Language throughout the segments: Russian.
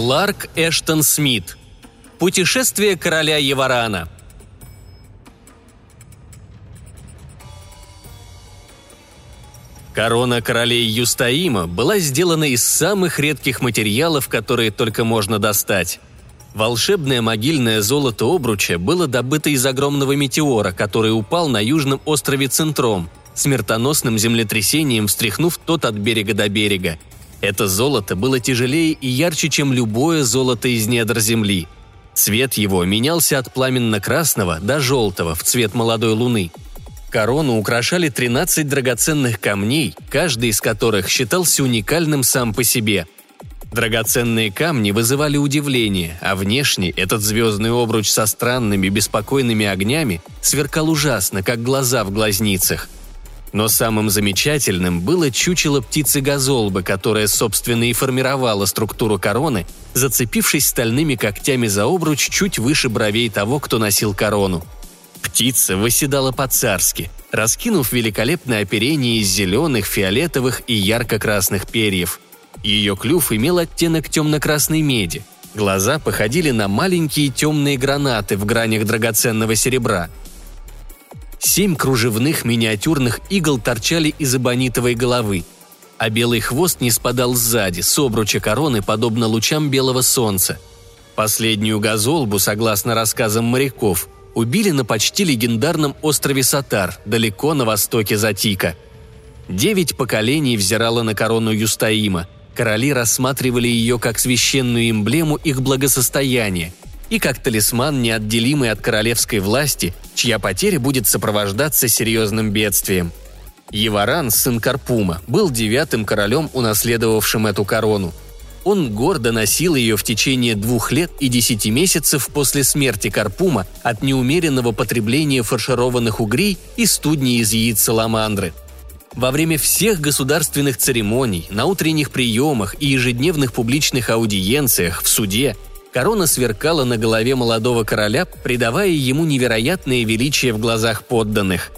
Кларк Эштон Смит. Путешествие короля Еварана. Корона королей Юстаима была сделана из самых редких материалов, которые только можно достать. Волшебное могильное золото обруча было добыто из огромного метеора, который упал на южном острове Центром, смертоносным землетрясением встряхнув тот от берега до берега. Это золото было тяжелее и ярче, чем любое золото из недр земли. Цвет его менялся от пламенно-красного до желтого в цвет молодой луны. Корону украшали 13 драгоценных камней, каждый из которых считался уникальным сам по себе – Драгоценные камни вызывали удивление, а внешне этот звездный обруч со странными беспокойными огнями сверкал ужасно, как глаза в глазницах. Но самым замечательным было чучело птицы газолбы, которая, собственно, и формировала структуру короны, зацепившись стальными когтями за обруч чуть выше бровей того, кто носил корону. Птица выседала по-царски, раскинув великолепное оперение из зеленых, фиолетовых и ярко-красных перьев – ее клюв имел оттенок темно-красной меди. Глаза походили на маленькие темные гранаты в гранях драгоценного серебра. Семь кружевных миниатюрных игл торчали из эбонитовой головы, а белый хвост не спадал сзади, с обруча короны, подобно лучам белого солнца. Последнюю газолбу, согласно рассказам моряков, убили на почти легендарном острове Сатар, далеко на востоке Затика. Девять поколений взирало на корону Юстаима – Короли рассматривали ее как священную эмблему их благосостояния и как талисман, неотделимый от королевской власти, чья потеря будет сопровождаться серьезным бедствием. Еваран, сын Карпума, был девятым королем, унаследовавшим эту корону. Он гордо носил ее в течение двух лет и десяти месяцев после смерти Карпума от неумеренного потребления фаршированных угрей и студней из яиц саламандры – во время всех государственных церемоний, на утренних приемах и ежедневных публичных аудиенциях в суде корона сверкала на голове молодого короля, придавая ему невероятное величие в глазах подданных.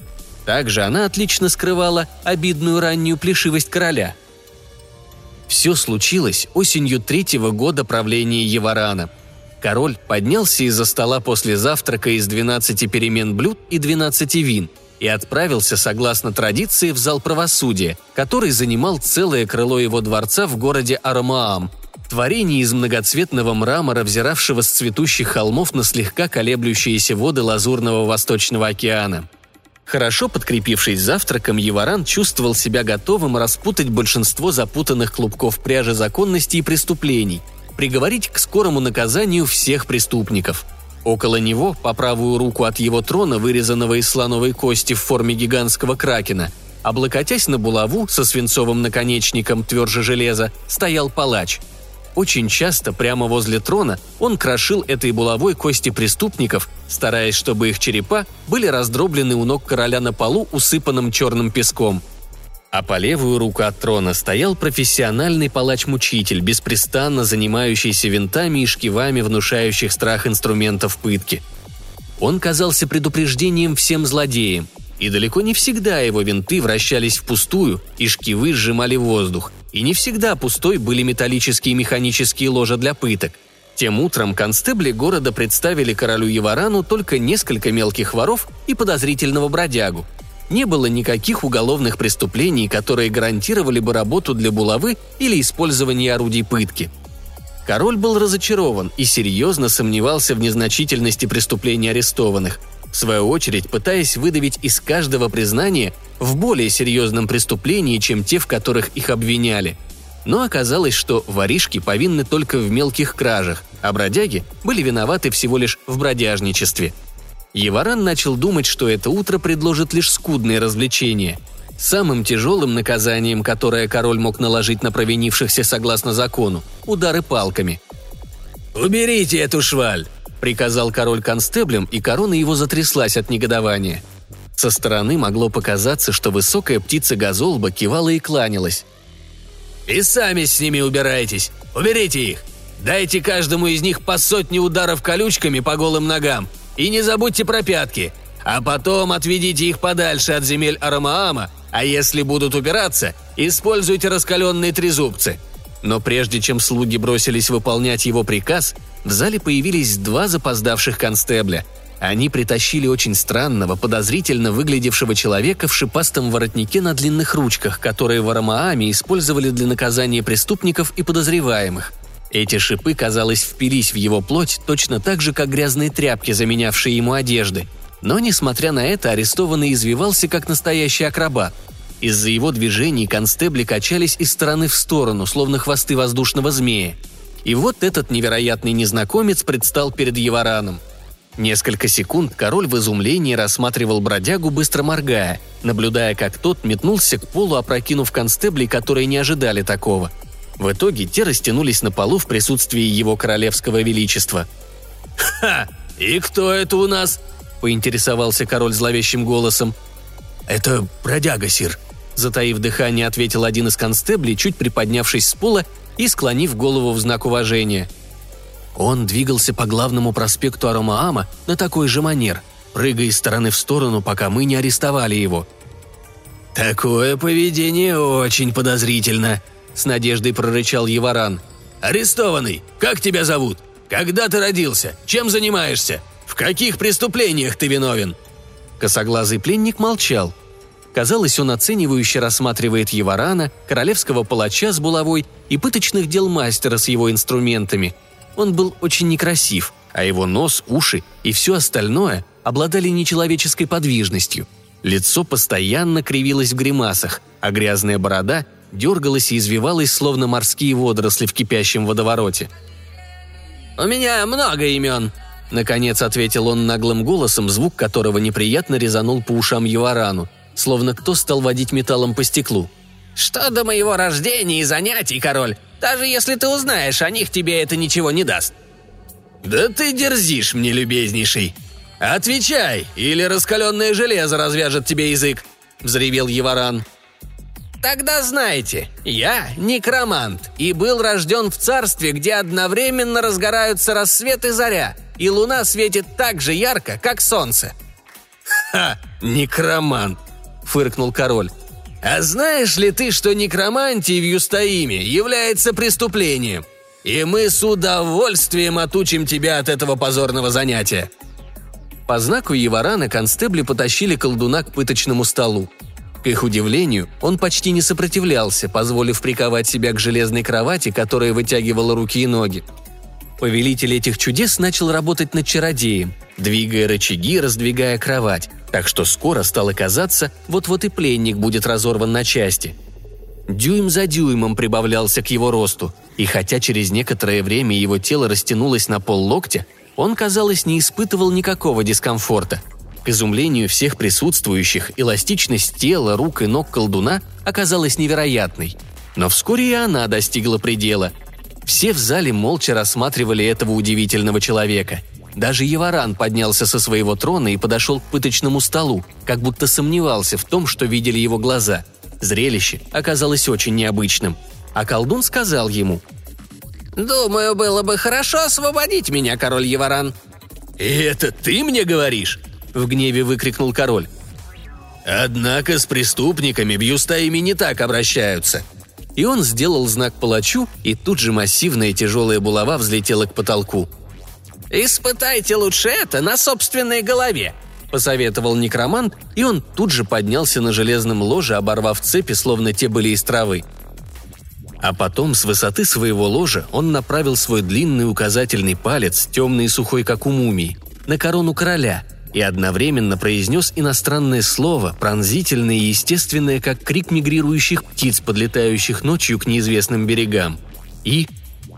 Также она отлично скрывала обидную раннюю плешивость короля. Все случилось осенью третьего года правления Еварана. Король поднялся из-за стола после завтрака из 12 перемен блюд и 12 вин – и отправился, согласно традиции, в зал правосудия, который занимал целое крыло его дворца в городе Арамаам, творение из многоцветного мрамора, взиравшего с цветущих холмов на слегка колеблющиеся воды Лазурного Восточного океана. Хорошо подкрепившись завтраком, Еваран чувствовал себя готовым распутать большинство запутанных клубков пряжи законности и преступлений, приговорить к скорому наказанию всех преступников – Около него, по правую руку от его трона, вырезанного из слоновой кости в форме гигантского кракена, облокотясь на булаву со свинцовым наконечником тверже железа, стоял палач. Очень часто прямо возле трона он крошил этой булавой кости преступников, стараясь, чтобы их черепа были раздроблены у ног короля на полу, усыпанным черным песком – а по левую руку от трона стоял профессиональный палач-мучитель, беспрестанно занимающийся винтами и шкивами внушающих страх инструментов пытки. Он казался предупреждением всем злодеям, и далеко не всегда его винты вращались впустую, и шкивы сжимали воздух, и не всегда пустой были металлические и механические ложа для пыток. Тем утром констебли города представили королю Еварану только несколько мелких воров и подозрительного бродягу – не было никаких уголовных преступлений, которые гарантировали бы работу для булавы или использование орудий пытки. Король был разочарован и серьезно сомневался в незначительности преступлений арестованных, в свою очередь пытаясь выдавить из каждого признания в более серьезном преступлении, чем те, в которых их обвиняли. Но оказалось, что воришки повинны только в мелких кражах, а бродяги были виноваты всего лишь в бродяжничестве – Еваран начал думать, что это утро предложит лишь скудные развлечения. Самым тяжелым наказанием, которое король мог наложить на провинившихся согласно закону – удары палками. «Уберите эту шваль!» – приказал король констеблем, и корона его затряслась от негодования. Со стороны могло показаться, что высокая птица Газолба кивала и кланялась. «И сами с ними убирайтесь! Уберите их! Дайте каждому из них по сотне ударов колючками по голым ногам – и не забудьте про пятки. А потом отведите их подальше от земель Арамаама, а если будут убираться, используйте раскаленные трезубцы. Но прежде чем слуги бросились выполнять его приказ, в зале появились два запоздавших констебля. Они притащили очень странного, подозрительно выглядевшего человека в шипастом воротнике на длинных ручках, которые в Арамааме использовали для наказания преступников и подозреваемых. Эти шипы, казалось, впились в его плоть точно так же, как грязные тряпки, заменявшие ему одежды. Но, несмотря на это, арестованный извивался, как настоящий акробат – из-за его движений констебли качались из стороны в сторону, словно хвосты воздушного змея. И вот этот невероятный незнакомец предстал перед Евараном. Несколько секунд король в изумлении рассматривал бродягу, быстро моргая, наблюдая, как тот метнулся к полу, опрокинув констеблей, которые не ожидали такого. В итоге те растянулись на полу в присутствии его королевского величества. «Ха! И кто это у нас?» – поинтересовался король зловещим голосом. «Это бродяга, сир», Затаив дыхание, ответил один из констеблей, чуть приподнявшись с пола и склонив голову в знак уважения. Он двигался по главному проспекту Аромаама на такой же манер, прыгая из стороны в сторону, пока мы не арестовали его. «Такое поведение очень подозрительно», — с надеждой прорычал Еваран. «Арестованный, как тебя зовут? Когда ты родился? Чем занимаешься? В каких преступлениях ты виновен?» Косоглазый пленник молчал, Казалось, он оценивающе рассматривает Еварана, королевского палача с булавой и пыточных дел мастера с его инструментами. Он был очень некрасив, а его нос, уши и все остальное обладали нечеловеческой подвижностью. Лицо постоянно кривилось в гримасах, а грязная борода дергалась и извивалась, словно морские водоросли в кипящем водовороте. «У меня много имен», — наконец ответил он наглым голосом, звук которого неприятно резанул по ушам Еварану — словно кто стал водить металлом по стеклу. «Что до моего рождения и занятий, король? Даже если ты узнаешь о них, тебе это ничего не даст». «Да ты дерзишь мне, любезнейший. Отвечай, или раскаленное железо развяжет тебе язык», — взревел Еваран. «Тогда знайте, я некромант и был рожден в царстве, где одновременно разгораются рассвет и заря, и луна светит так же ярко, как солнце». «Ха, некромант!» – фыркнул король. «А знаешь ли ты, что некромантия в Юстаиме является преступлением? И мы с удовольствием отучим тебя от этого позорного занятия». По знаку Еварана констебли потащили колдуна к пыточному столу. К их удивлению, он почти не сопротивлялся, позволив приковать себя к железной кровати, которая вытягивала руки и ноги. Повелитель этих чудес начал работать над чародеем, двигая рычаги, раздвигая кровать, так что скоро стало казаться, вот-вот и пленник будет разорван на части. Дюйм за дюймом прибавлялся к его росту, и хотя через некоторое время его тело растянулось на пол локтя, он, казалось, не испытывал никакого дискомфорта. К изумлению всех присутствующих, эластичность тела, рук и ног колдуна оказалась невероятной. Но вскоре и она достигла предела. Все в зале молча рассматривали этого удивительного человека – даже Еваран поднялся со своего трона и подошел к пыточному столу, как будто сомневался в том, что видели его глаза. Зрелище оказалось очень необычным. А колдун сказал ему «Думаю, было бы хорошо освободить меня, король Еваран». «И это ты мне говоришь?» – в гневе выкрикнул король. «Однако с преступниками в Юстаиме не так обращаются», и он сделал знак палачу, и тут же массивная тяжелая булава взлетела к потолку – «Испытайте лучше это на собственной голове», – посоветовал некромант, и он тут же поднялся на железном ложе, оборвав цепи, словно те были из травы. А потом с высоты своего ложа он направил свой длинный указательный палец, темный и сухой, как у мумии, на корону короля и одновременно произнес иностранное слово, пронзительное и естественное, как крик мигрирующих птиц, подлетающих ночью к неизвестным берегам. И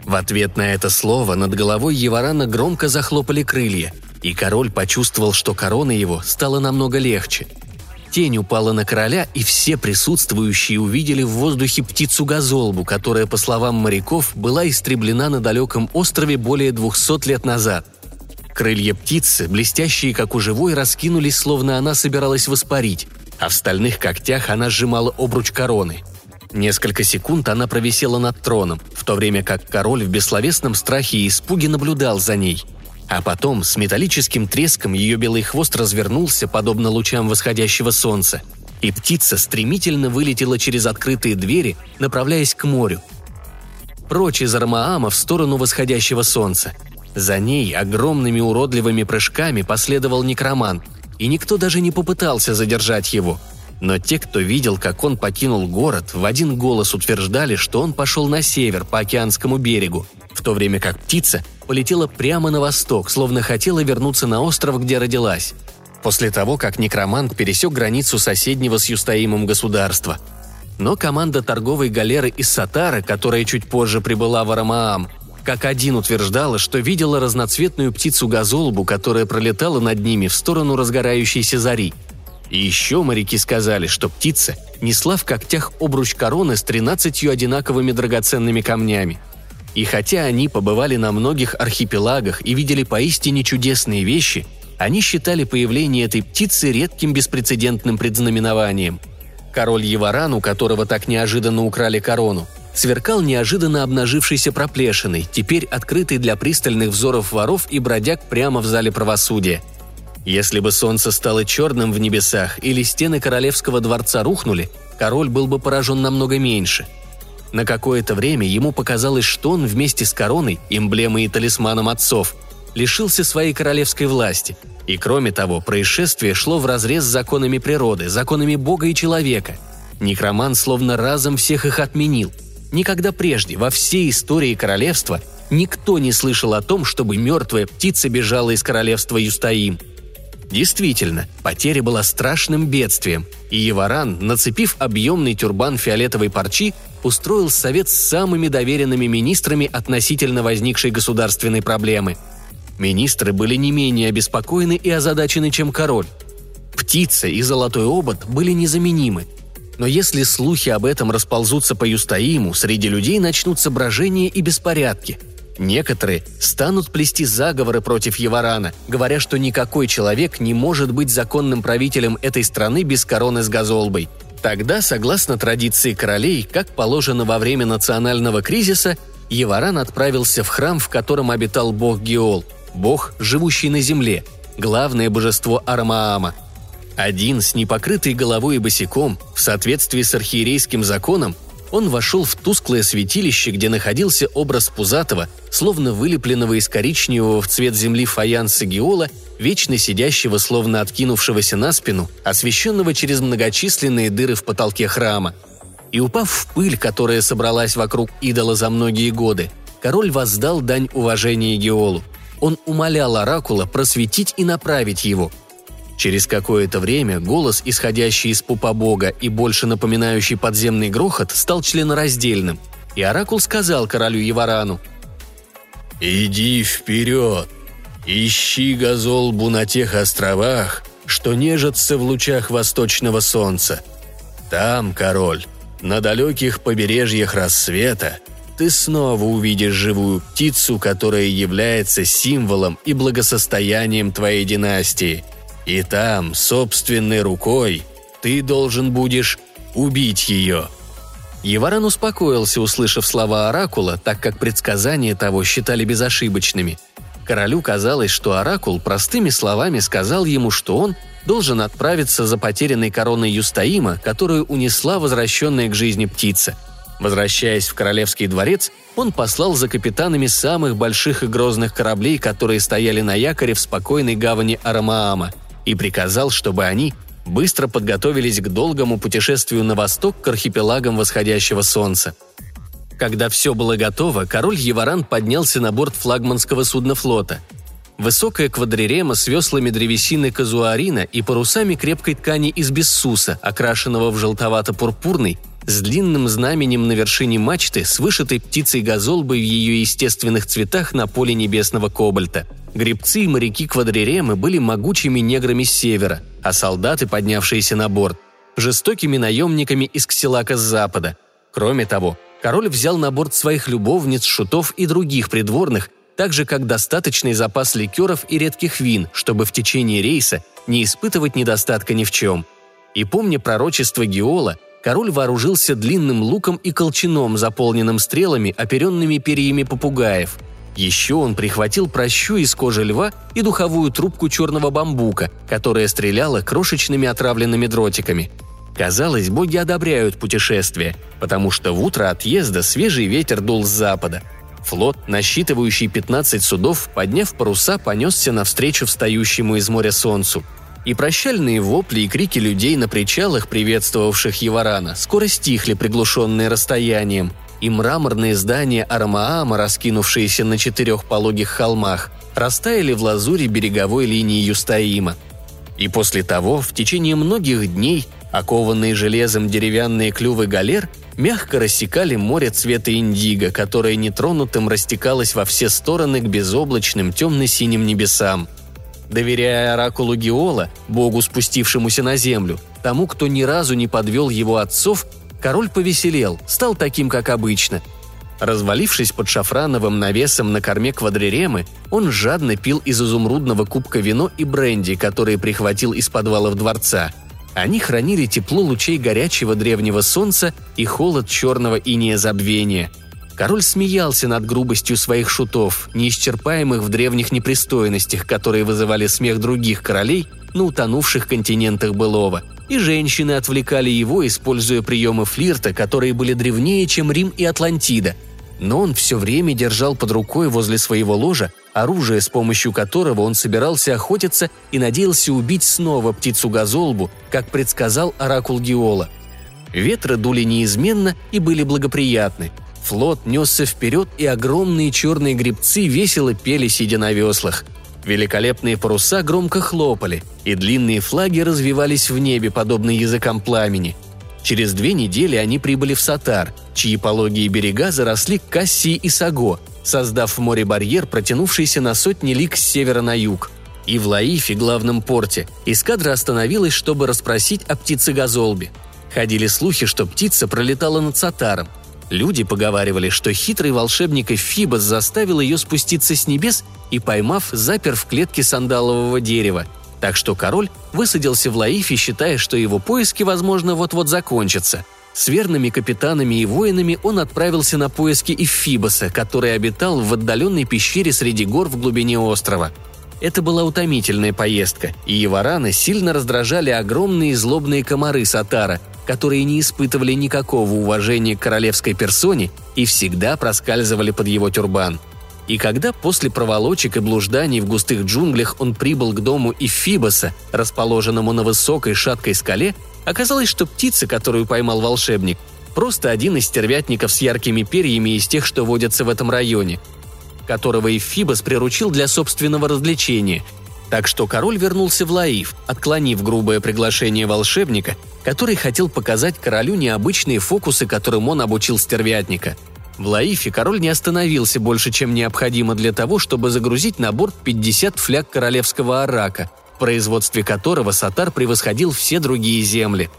в ответ на это слово над головой Еварана громко захлопали крылья, и король почувствовал, что корона его стала намного легче. Тень упала на короля, и все присутствующие увидели в воздухе птицу-газолбу, которая, по словам моряков, была истреблена на далеком острове более двухсот лет назад. Крылья птицы, блестящие как у живой, раскинулись, словно она собиралась воспарить, а в стальных когтях она сжимала обруч короны – Несколько секунд она провисела над троном, в то время как король в бессловесном страхе и испуге наблюдал за ней. А потом с металлическим треском ее белый хвост развернулся, подобно лучам восходящего солнца, и птица стремительно вылетела через открытые двери, направляясь к морю. прочь из Армаама в сторону восходящего солнца. За ней огромными уродливыми прыжками последовал некромант, и никто даже не попытался задержать его. Но те, кто видел, как он покинул город, в один голос утверждали, что он пошел на север, по океанскому берегу, в то время как птица полетела прямо на восток, словно хотела вернуться на остров, где родилась. После того, как некромант пересек границу соседнего с Юстаимом государства. Но команда торговой галеры из Сатара, которая чуть позже прибыла в Арамаам, как один утверждала, что видела разноцветную птицу-газолбу, которая пролетала над ними в сторону разгорающейся зари. И еще моряки сказали, что птица несла в когтях обруч короны с тринадцатью одинаковыми драгоценными камнями – и хотя они побывали на многих архипелагах и видели поистине чудесные вещи, они считали появление этой птицы редким беспрецедентным предзнаменованием. Король Еваран, у которого так неожиданно украли корону, сверкал неожиданно обнажившейся проплешиной, теперь открытой для пристальных взоров воров и бродяг прямо в зале правосудия. Если бы солнце стало черным в небесах или стены королевского дворца рухнули, король был бы поражен намного меньше – на какое-то время ему показалось, что он вместе с короной, эмблемой и талисманом отцов, лишился своей королевской власти. И кроме того, происшествие шло вразрез с законами природы, законами Бога и человека. Некроман словно разом всех их отменил. Никогда прежде во всей истории королевства никто не слышал о том, чтобы мертвая птица бежала из королевства Юстаим – Действительно, потеря была страшным бедствием, и Еваран, нацепив объемный тюрбан фиолетовой парчи, устроил совет с самыми доверенными министрами относительно возникшей государственной проблемы. Министры были не менее обеспокоены и озадачены, чем король. Птица и золотой обод были незаменимы. Но если слухи об этом расползутся по Юстаиму, среди людей начнутся брожения и беспорядки – Некоторые станут плести заговоры против Еварана, говоря, что никакой человек не может быть законным правителем этой страны без короны с газолбой. Тогда, согласно традиции королей, как положено во время национального кризиса, Еваран отправился в храм, в котором обитал бог Геол, бог, живущий на земле, главное божество Армаама. Один с непокрытой головой и босиком, в соответствии с архиерейским законом, он вошел в тусклое святилище, где находился образ Пузатого, словно вылепленного из коричневого в цвет земли фаянса Геола, вечно сидящего, словно откинувшегося на спину, освещенного через многочисленные дыры в потолке храма. И упав в пыль, которая собралась вокруг идола за многие годы, король воздал дань уважения Геолу. Он умолял Оракула просветить и направить его – Через какое-то время голос, исходящий из пупа бога и больше напоминающий подземный грохот, стал членораздельным, и Оракул сказал королю Еварану «Иди вперед, ищи Газолбу на тех островах, что нежатся в лучах восточного солнца. Там, король, на далеких побережьях рассвета, ты снова увидишь живую птицу, которая является символом и благосостоянием твоей династии – и там, собственной рукой, ты должен будешь убить ее». Еваран успокоился, услышав слова Оракула, так как предсказания того считали безошибочными. Королю казалось, что Оракул простыми словами сказал ему, что он должен отправиться за потерянной короной Юстаима, которую унесла возвращенная к жизни птица. Возвращаясь в королевский дворец, он послал за капитанами самых больших и грозных кораблей, которые стояли на якоре в спокойной гавани Арамаама – и приказал, чтобы они быстро подготовились к долгому путешествию на восток к архипелагам восходящего солнца. Когда все было готово, король Еваран поднялся на борт флагманского судна флота. Высокая квадрирема с веслами древесины казуарина и парусами крепкой ткани из бессуса, окрашенного в желтовато-пурпурный, с длинным знаменем на вершине мачты с вышитой птицей газолбой в ее естественных цветах на поле небесного кобальта – Гребцы и моряки квадриремы были могучими неграми с севера, а солдаты, поднявшиеся на борт, жестокими наемниками из Ксилака с запада. Кроме того, король взял на борт своих любовниц, шутов и других придворных, так же как достаточный запас ликеров и редких вин, чтобы в течение рейса не испытывать недостатка ни в чем. И помня пророчество Геола, король вооружился длинным луком и колчаном, заполненным стрелами, оперенными перьями попугаев – еще он прихватил прощу из кожи льва и духовую трубку черного бамбука, которая стреляла крошечными отравленными дротиками. Казалось, боги одобряют путешествие, потому что в утро отъезда свежий ветер дул с запада. Флот, насчитывающий 15 судов, подняв паруса, понесся навстречу встающему из моря солнцу. И прощальные вопли и крики людей на причалах, приветствовавших Еварана, скоро стихли, приглушенные расстоянием, и мраморные здания Армаама, раскинувшиеся на четырех пологих холмах, растаяли в лазуре береговой линии Юстаима. И после того, в течение многих дней, окованные железом деревянные клювы галер мягко рассекали море цвета индиго, которое нетронутым растекалось во все стороны к безоблачным темно-синим небесам. Доверяя оракулу Геола, богу, спустившемуся на землю, тому, кто ни разу не подвел его отцов, король повеселел, стал таким, как обычно. Развалившись под шафрановым навесом на корме квадриремы, он жадно пил из изумрудного кубка вино и бренди, которые прихватил из подвалов дворца – они хранили тепло лучей горячего древнего солнца и холод черного иния забвения. Король смеялся над грубостью своих шутов, неисчерпаемых в древних непристойностях, которые вызывали смех других королей на утонувших континентах былого. И женщины отвлекали его, используя приемы флирта, которые были древнее, чем Рим и Атлантида. Но он все время держал под рукой возле своего ложа оружие, с помощью которого он собирался охотиться и надеялся убить снова птицу-газолбу, как предсказал оракул Геола. Ветры дули неизменно и были благоприятны. Флот несся вперед, и огромные черные грибцы весело пели, сидя на веслах. Великолепные паруса громко хлопали, и длинные флаги развивались в небе, подобно языкам пламени. Через две недели они прибыли в Сатар, чьи пологие берега заросли Кассией и Саго – создав в море барьер, протянувшийся на сотни лиг с севера на юг. И в Лаифе, главном порте, эскадра остановилась, чтобы расспросить о птице Газолбе. Ходили слухи, что птица пролетала над Сатаром. Люди поговаривали, что хитрый волшебник Эфибос заставил ее спуститься с небес и, поймав, запер в клетке сандалового дерева. Так что король высадился в Лаифе, считая, что его поиски, возможно, вот-вот закончатся – с верными капитанами и воинами он отправился на поиски Ифибоса, который обитал в отдаленной пещере среди гор в глубине острова. Это была утомительная поездка, и Евараны сильно раздражали огромные злобные комары Сатара, которые не испытывали никакого уважения к королевской персоне и всегда проскальзывали под его тюрбан. И когда после проволочек и блужданий в густых джунглях он прибыл к дому Ифибоса, расположенному на высокой шаткой скале, Оказалось, что птица, которую поймал волшебник, просто один из стервятников с яркими перьями из тех, что водятся в этом районе, которого Эфибос приручил для собственного развлечения. Так что король вернулся в Лаив, отклонив грубое приглашение волшебника, который хотел показать королю необычные фокусы, которым он обучил стервятника. В Лаифе король не остановился больше, чем необходимо для того, чтобы загрузить на борт 50 фляг королевского арака – производстве которого Сатар превосходил все другие земли.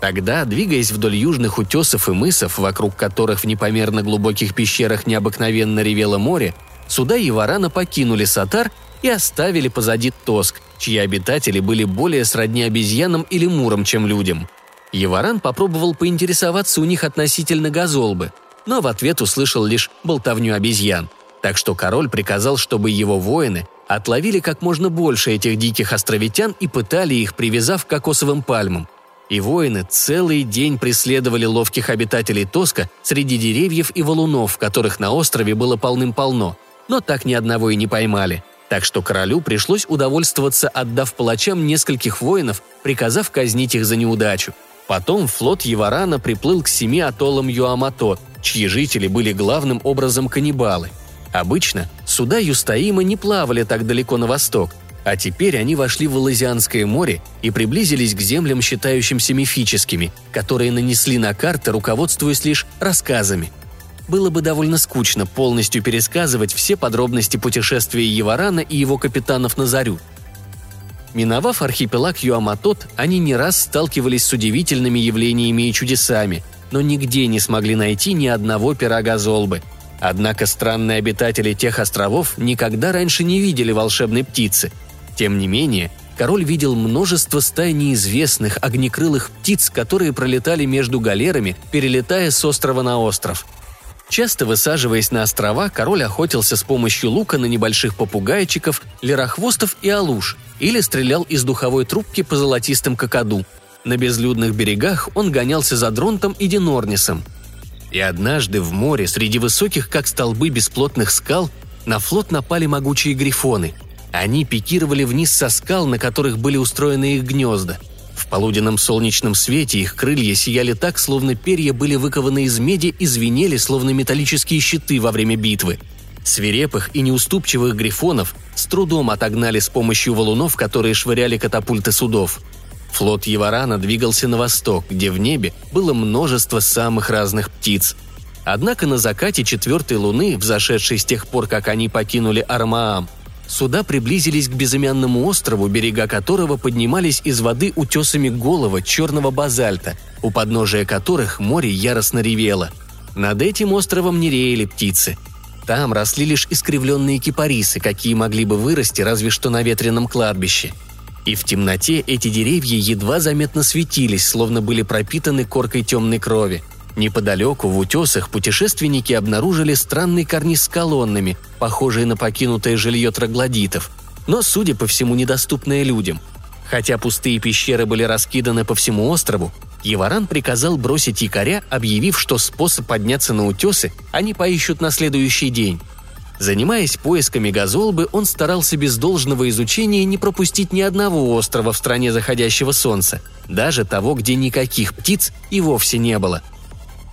Тогда, двигаясь вдоль южных утесов и мысов, вокруг которых в непомерно глубоких пещерах необыкновенно ревело море, суда Еварана покинули Сатар и оставили позади Тоск, чьи обитатели были более сродни обезьянам или мурам, чем людям. Еваран попробовал поинтересоваться у них относительно газолбы, но в ответ услышал лишь болтовню обезьян. Так что король приказал, чтобы его воины отловили как можно больше этих диких островитян и пытали их, привязав к кокосовым пальмам. И воины целый день преследовали ловких обитателей Тоска среди деревьев и валунов, которых на острове было полным-полно, но так ни одного и не поймали. Так что королю пришлось удовольствоваться, отдав палачам нескольких воинов, приказав казнить их за неудачу. Потом флот Еварана приплыл к семи атоллам Юамато, чьи жители были главным образом каннибалы – Обычно суда Юстаима не плавали так далеко на восток, а теперь они вошли в Алазианское море и приблизились к землям, считающимся мифическими, которые нанесли на карты, руководствуясь лишь рассказами. Было бы довольно скучно полностью пересказывать все подробности путешествия Еварана и его капитанов на Зарю. Миновав архипелаг Юаматот, они не раз сталкивались с удивительными явлениями и чудесами, но нигде не смогли найти ни одного пирога Золбы – Однако странные обитатели тех островов никогда раньше не видели волшебной птицы. Тем не менее, король видел множество стай неизвестных огнекрылых птиц, которые пролетали между галерами, перелетая с острова на остров. Часто высаживаясь на острова, король охотился с помощью лука на небольших попугайчиков, лерохвостов и алуш, или стрелял из духовой трубки по золотистым кокоду. на безлюдных берегах он гонялся за Дронтом и Денорнисом. И однажды в море, среди высоких, как столбы бесплотных скал, на флот напали могучие грифоны. Они пикировали вниз со скал, на которых были устроены их гнезда. В полуденном солнечном свете их крылья сияли так, словно перья были выкованы из меди и звенели, словно металлические щиты во время битвы. Свирепых и неуступчивых грифонов с трудом отогнали с помощью валунов, которые швыряли катапульты судов – Флот Еварана двигался на восток, где в небе было множество самых разных птиц. Однако на закате четвертой луны, взошедшей с тех пор, как они покинули Армаам, суда приблизились к безымянному острову, берега которого поднимались из воды утесами голого черного базальта, у подножия которых море яростно ревело. Над этим островом не реяли птицы. Там росли лишь искривленные кипарисы, какие могли бы вырасти разве что на ветреном кладбище – и в темноте эти деревья едва заметно светились, словно были пропитаны коркой темной крови. Неподалеку, в утесах, путешественники обнаружили странный карниз с колоннами, похожие на покинутое жилье троглодитов, но, судя по всему, недоступное людям. Хотя пустые пещеры были раскиданы по всему острову, Еваран приказал бросить якоря, объявив, что способ подняться на утесы они поищут на следующий день. Занимаясь поисками газолбы, он старался без должного изучения не пропустить ни одного острова в стране заходящего солнца, даже того, где никаких птиц и вовсе не было.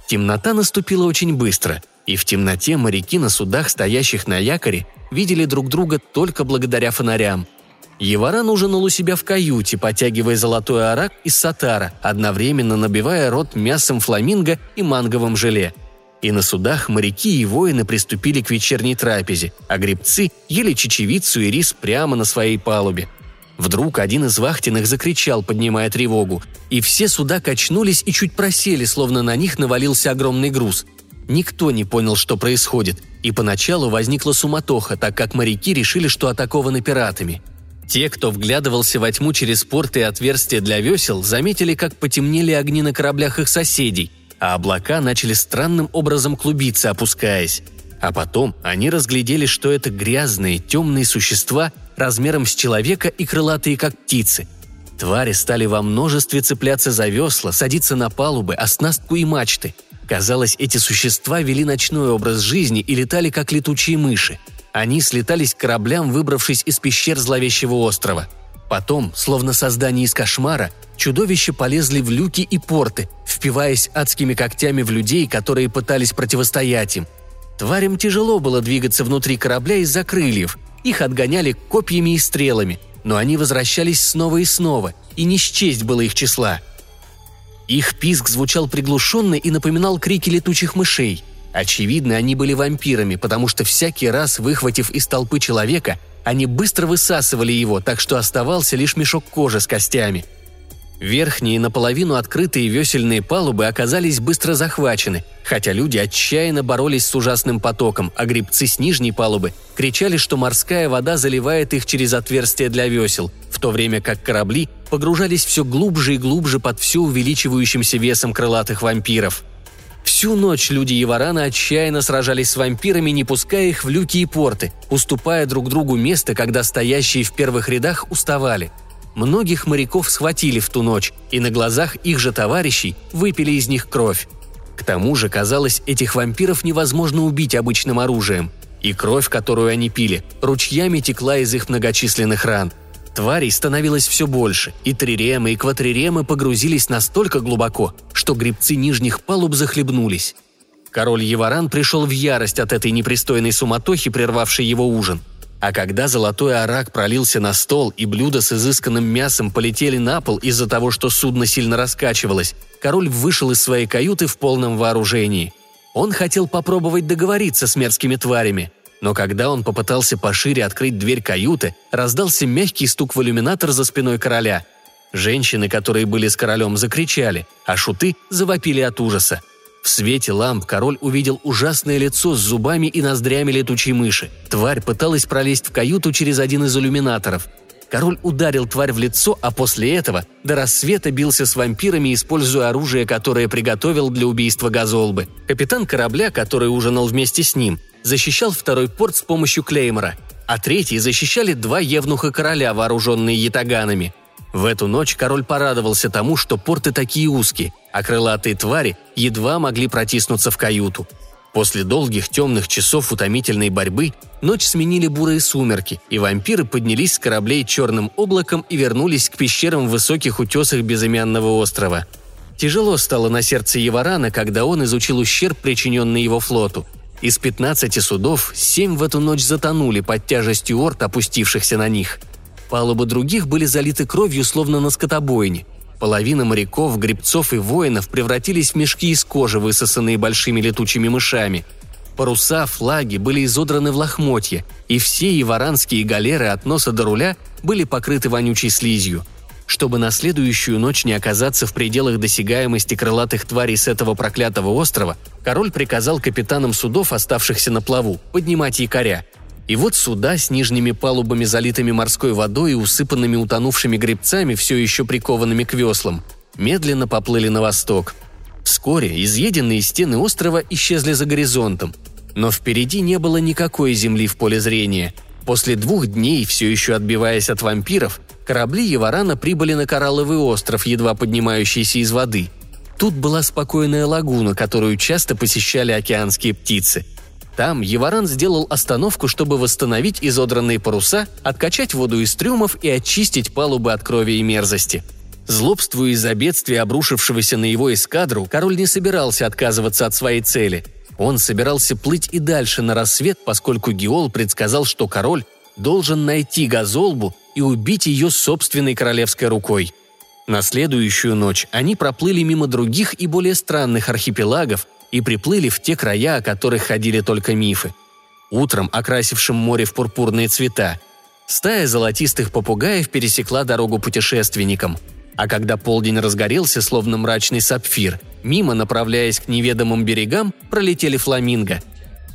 Темнота наступила очень быстро, и в темноте моряки на судах, стоящих на якоре, видели друг друга только благодаря фонарям. Еваран ужинал у себя в каюте, потягивая золотой арак из сатара, одновременно набивая рот мясом фламинго и манговым желе – и на судах моряки и воины приступили к вечерней трапезе, а гребцы ели чечевицу и рис прямо на своей палубе. Вдруг один из вахтенных закричал, поднимая тревогу, и все суда качнулись и чуть просели, словно на них навалился огромный груз. Никто не понял, что происходит, и поначалу возникла суматоха, так как моряки решили, что атакованы пиратами. Те, кто вглядывался во тьму через порты и отверстия для весел, заметили, как потемнели огни на кораблях их соседей – а облака начали странным образом клубиться, опускаясь. А потом они разглядели, что это грязные, темные существа размером с человека и крылатые, как птицы. Твари стали во множестве цепляться за весла, садиться на палубы, оснастку и мачты. Казалось, эти существа вели ночной образ жизни и летали, как летучие мыши. Они слетались к кораблям, выбравшись из пещер зловещего острова – Потом, словно создание из кошмара, чудовища полезли в люки и порты, впиваясь адскими когтями в людей, которые пытались противостоять им. Тварям тяжело было двигаться внутри корабля из-за крыльев, их отгоняли копьями и стрелами, но они возвращались снова и снова, и не счесть было их числа. Их писк звучал приглушенно и напоминал крики летучих мышей. Очевидно, они были вампирами, потому что всякий раз, выхватив из толпы человека, они быстро высасывали его, так что оставался лишь мешок кожи с костями. Верхние наполовину открытые весельные палубы оказались быстро захвачены, хотя люди отчаянно боролись с ужасным потоком, а грибцы с нижней палубы кричали, что морская вода заливает их через отверстия для весел, в то время как корабли погружались все глубже и глубже под все увеличивающимся весом крылатых вампиров – Всю ночь люди Еварана отчаянно сражались с вампирами, не пуская их в люки и порты, уступая друг другу место, когда стоящие в первых рядах уставали. Многих моряков схватили в ту ночь, и на глазах их же товарищей выпили из них кровь. К тому же, казалось, этих вампиров невозможно убить обычным оружием. И кровь, которую они пили, ручьями текла из их многочисленных ран – Тварей становилось все больше, и триремы, и кватриремы погрузились настолько глубоко, что грибцы нижних палуб захлебнулись. Король Еваран пришел в ярость от этой непристойной суматохи, прервавшей его ужин. А когда золотой арак пролился на стол и блюда с изысканным мясом полетели на пол из-за того, что судно сильно раскачивалось, король вышел из своей каюты в полном вооружении. Он хотел попробовать договориться с мерзкими тварями – но когда он попытался пошире открыть дверь каюты, раздался мягкий стук в иллюминатор за спиной короля. Женщины, которые были с королем, закричали, а шуты завопили от ужаса. В свете ламп король увидел ужасное лицо с зубами и ноздрями летучей мыши. Тварь пыталась пролезть в каюту через один из иллюминаторов. Король ударил тварь в лицо, а после этого до рассвета бился с вампирами, используя оружие, которое приготовил для убийства Газолбы. Капитан корабля, который ужинал вместе с ним, защищал второй порт с помощью клеймора, а третий защищали два евнуха короля, вооруженные ятаганами. В эту ночь король порадовался тому, что порты такие узкие, а крылатые твари едва могли протиснуться в каюту. После долгих темных часов утомительной борьбы ночь сменили бурые сумерки, и вампиры поднялись с кораблей черным облаком и вернулись к пещерам в высоких утесах безымянного острова. Тяжело стало на сердце Еварана, когда он изучил ущерб, причиненный его флоту. Из 15 судов семь в эту ночь затонули под тяжестью орд, опустившихся на них – Палубы других были залиты кровью, словно на скотобойне. Половина моряков, гребцов и воинов превратились в мешки из кожи, высосанные большими летучими мышами. Паруса, флаги были изодраны в лохмотья, и все иваранские галеры от носа до руля были покрыты вонючей слизью. Чтобы на следующую ночь не оказаться в пределах досягаемости крылатых тварей с этого проклятого острова, король приказал капитанам судов, оставшихся на плаву, поднимать якоря – и вот суда с нижними палубами, залитыми морской водой и усыпанными утонувшими гребцами, все еще прикованными к веслам, медленно поплыли на восток. Вскоре изъеденные стены острова исчезли за горизонтом. Но впереди не было никакой земли в поле зрения. После двух дней, все еще отбиваясь от вампиров, корабли Еварана прибыли на Коралловый остров, едва поднимающийся из воды. Тут была спокойная лагуна, которую часто посещали океанские птицы – там Еваран сделал остановку, чтобы восстановить изодранные паруса, откачать воду из трюмов и очистить палубы от крови и мерзости. Злобствуя из-за бедствия, обрушившегося на его эскадру, король не собирался отказываться от своей цели. Он собирался плыть и дальше на рассвет, поскольку Геол предсказал, что король должен найти Газолбу и убить ее собственной королевской рукой. На следующую ночь они проплыли мимо других и более странных архипелагов, и приплыли в те края, о которых ходили только мифы. Утром, окрасившим море в пурпурные цвета, стая золотистых попугаев пересекла дорогу путешественникам. А когда полдень разгорелся, словно мрачный сапфир, мимо, направляясь к неведомым берегам, пролетели фламинго.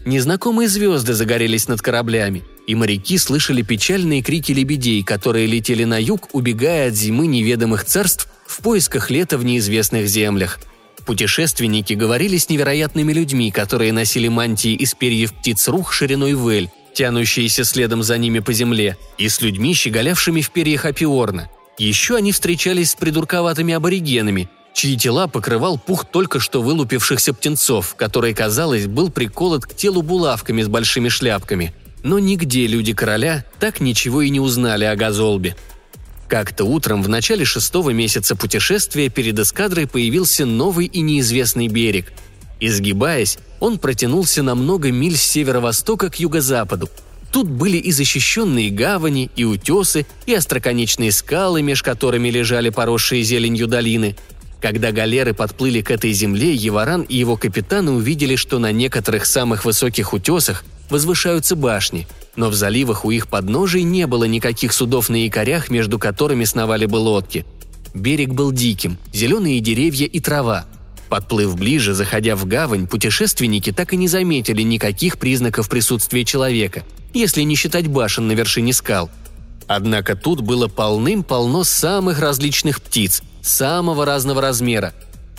Незнакомые звезды загорелись над кораблями, и моряки слышали печальные крики лебедей, которые летели на юг, убегая от зимы неведомых царств в поисках лета в неизвестных землях – Путешественники говорили с невероятными людьми, которые носили мантии из перьев птиц рух шириной вель, тянущиеся следом за ними по земле, и с людьми, щеголявшими в перьях апиорна. Еще они встречались с придурковатыми аборигенами, чьи тела покрывал пух только что вылупившихся птенцов, который, казалось, был приколот к телу булавками с большими шляпками. Но нигде люди короля так ничего и не узнали о Газолбе – как-то утром в начале шестого месяца путешествия перед эскадрой появился новый и неизвестный берег. Изгибаясь, он протянулся на много миль с северо-востока к юго-западу. Тут были и защищенные гавани, и утесы, и остроконечные скалы, меж которыми лежали поросшие зеленью долины. Когда галеры подплыли к этой земле, Еваран и его капитаны увидели, что на некоторых самых высоких утесах возвышаются башни – но в заливах у их подножий не было никаких судов на якорях, между которыми сновали бы лодки. Берег был диким, зеленые деревья и трава. Подплыв ближе, заходя в гавань, путешественники так и не заметили никаких признаков присутствия человека, если не считать башен на вершине скал. Однако тут было полным-полно самых различных птиц, самого разного размера.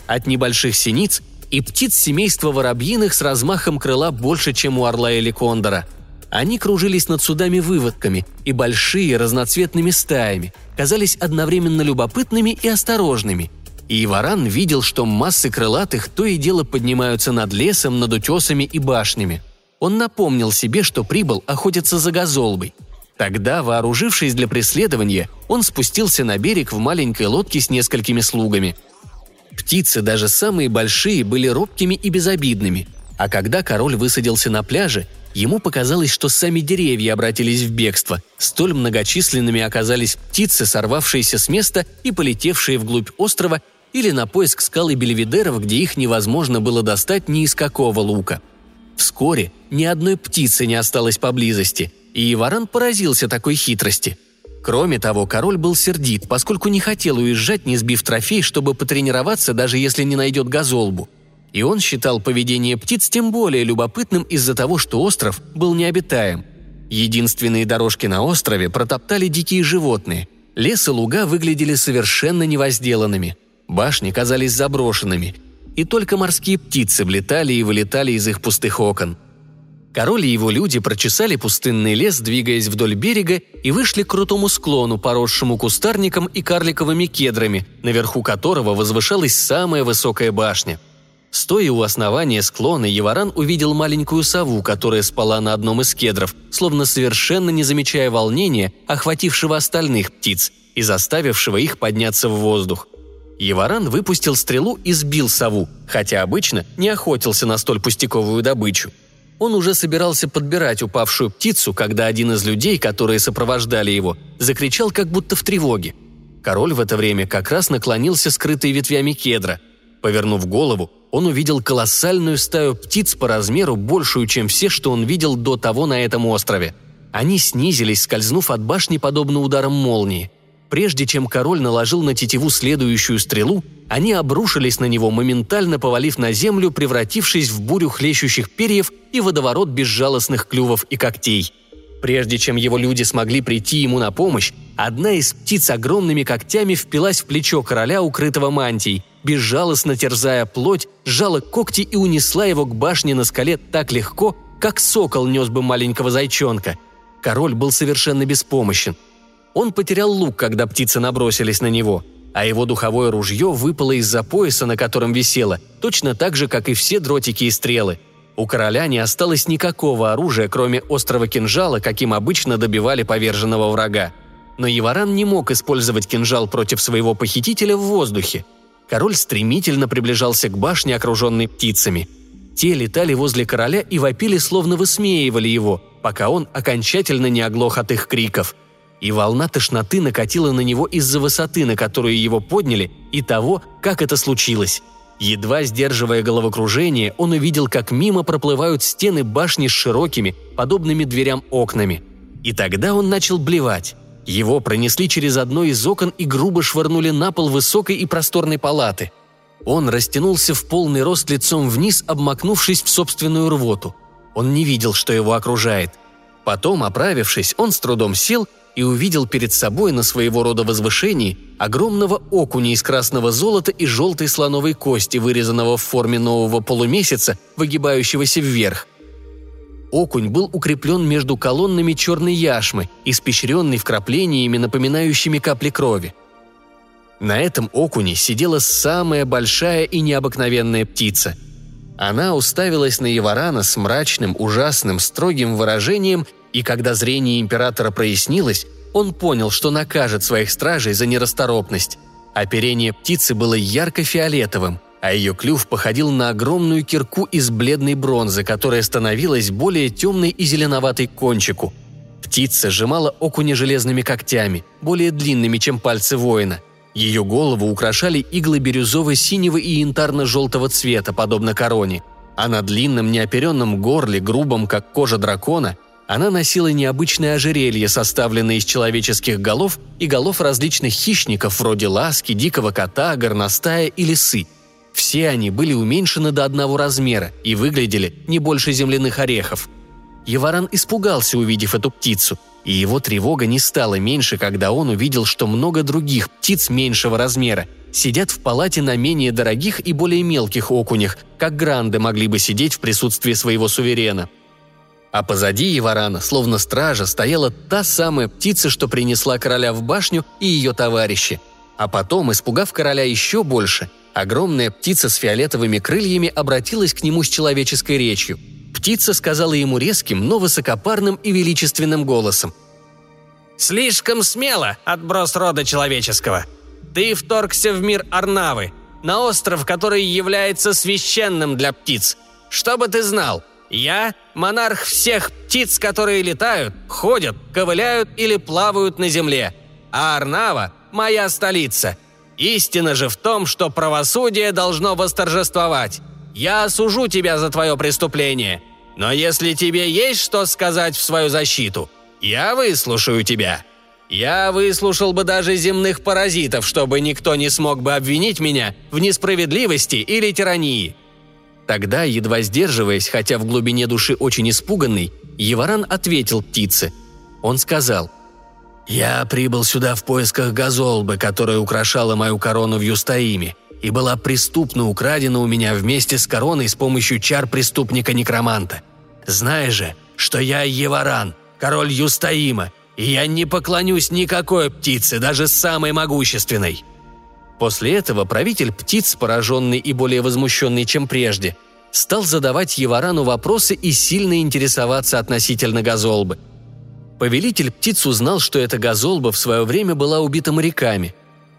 От небольших синиц и птиц семейства воробьиных с размахом крыла больше, чем у орла или кондора – они кружились над судами-выводками, и большие разноцветными стаями, казались одновременно любопытными и осторожными. И Иваран видел, что массы крылатых то и дело поднимаются над лесом, над утесами и башнями. Он напомнил себе, что прибыл охотиться за газолбой. Тогда, вооружившись для преследования, он спустился на берег в маленькой лодке с несколькими слугами. Птицы, даже самые большие, были робкими и безобидными, а когда король высадился на пляже, Ему показалось, что сами деревья обратились в бегство. Столь многочисленными оказались птицы, сорвавшиеся с места и полетевшие вглубь острова или на поиск скалы Бельведеров, где их невозможно было достать ни из какого лука. Вскоре ни одной птицы не осталось поблизости, и Иваран поразился такой хитрости. Кроме того, король был сердит, поскольку не хотел уезжать, не сбив трофей, чтобы потренироваться, даже если не найдет газолбу – и он считал поведение птиц тем более любопытным из-за того, что остров был необитаем. Единственные дорожки на острове протоптали дикие животные. Лес и луга выглядели совершенно невозделанными. Башни казались заброшенными. И только морские птицы влетали и вылетали из их пустых окон. Король и его люди прочесали пустынный лес, двигаясь вдоль берега, и вышли к крутому склону, поросшему кустарником и карликовыми кедрами, наверху которого возвышалась самая высокая башня. Стоя у основания склона, Еваран увидел маленькую сову, которая спала на одном из кедров, словно совершенно не замечая волнения, охватившего остальных птиц и заставившего их подняться в воздух. Еваран выпустил стрелу и сбил сову, хотя обычно не охотился на столь пустяковую добычу – он уже собирался подбирать упавшую птицу, когда один из людей, которые сопровождали его, закричал как будто в тревоге. Король в это время как раз наклонился скрытой ветвями кедра. Повернув голову, он увидел колоссальную стаю птиц по размеру, большую, чем все, что он видел до того на этом острове. Они снизились, скользнув от башни подобно ударам молнии. Прежде чем король наложил на тетиву следующую стрелу, они обрушились на него, моментально повалив на землю, превратившись в бурю хлещущих перьев и водоворот безжалостных клювов и когтей. Прежде чем его люди смогли прийти ему на помощь, одна из птиц огромными когтями впилась в плечо короля, укрытого мантией, безжалостно терзая плоть, сжала когти и унесла его к башне на скале так легко, как сокол нес бы маленького зайчонка. Король был совершенно беспомощен – он потерял лук, когда птицы набросились на него, а его духовое ружье выпало из-за пояса, на котором висело, точно так же, как и все дротики и стрелы. У короля не осталось никакого оружия, кроме острого кинжала, каким обычно добивали поверженного врага. Но Еваран не мог использовать кинжал против своего похитителя в воздухе. Король стремительно приближался к башне, окруженной птицами. Те летали возле короля и вопили, словно высмеивали его, пока он окончательно не оглох от их криков – и волна тошноты накатила на него из-за высоты, на которую его подняли, и того, как это случилось. Едва сдерживая головокружение, он увидел, как мимо проплывают стены башни с широкими, подобными дверям окнами. И тогда он начал блевать. Его пронесли через одно из окон и грубо швырнули на пол высокой и просторной палаты. Он растянулся в полный рост лицом вниз, обмакнувшись в собственную рвоту. Он не видел, что его окружает. Потом, оправившись, он с трудом сел и увидел перед собой на своего рода возвышении огромного окуня из красного золота и желтой слоновой кости, вырезанного в форме нового полумесяца, выгибающегося вверх. Окунь был укреплен между колоннами черной яшмы, испещренный вкраплениями, напоминающими капли крови. На этом окуне сидела самая большая и необыкновенная птица. Она уставилась на Еварана с мрачным, ужасным, строгим выражением и когда зрение императора прояснилось, он понял, что накажет своих стражей за нерасторопность. Оперение птицы было ярко-фиолетовым, а ее клюв походил на огромную кирку из бледной бронзы, которая становилась более темной и зеленоватой к кончику. Птица сжимала окуня железными когтями, более длинными, чем пальцы воина. Ее голову украшали иглы бирюзово-синего и янтарно-желтого цвета, подобно короне, а на длинном неоперенном горле, грубом, как кожа дракона, она носила необычное ожерелье, составленное из человеческих голов и голов различных хищников, вроде ласки, дикого кота, горностая и лисы. Все они были уменьшены до одного размера и выглядели не больше земляных орехов. Еваран испугался, увидев эту птицу, и его тревога не стала меньше, когда он увидел, что много других птиц меньшего размера сидят в палате на менее дорогих и более мелких окунях, как гранды могли бы сидеть в присутствии своего суверена – а позади Еварана, словно стража, стояла та самая птица, что принесла короля в башню и ее товарищи. А потом, испугав короля еще больше, огромная птица с фиолетовыми крыльями обратилась к нему с человеческой речью. Птица сказала ему резким, но высокопарным и величественным голосом. «Слишком смело, отброс рода человеческого. Ты вторгся в мир Арнавы, на остров, который является священным для птиц. Что бы ты знал, я – монарх всех птиц, которые летают, ходят, ковыляют или плавают на земле. А Арнава – моя столица. Истина же в том, что правосудие должно восторжествовать. Я осужу тебя за твое преступление. Но если тебе есть что сказать в свою защиту, я выслушаю тебя. Я выслушал бы даже земных паразитов, чтобы никто не смог бы обвинить меня в несправедливости или тирании. Тогда, едва сдерживаясь, хотя в глубине души очень испуганный, Еваран ответил птице. Он сказал, «Я прибыл сюда в поисках газолбы, которая украшала мою корону в Юстаиме, и была преступно украдена у меня вместе с короной с помощью чар преступника-некроманта. Знай же, что я Еваран, король Юстаима, и я не поклонюсь никакой птице, даже самой могущественной». После этого правитель птиц, пораженный и более возмущенный, чем прежде, стал задавать Еварану вопросы и сильно интересоваться относительно Газолбы. Повелитель птиц узнал, что эта Газолба в свое время была убита моряками.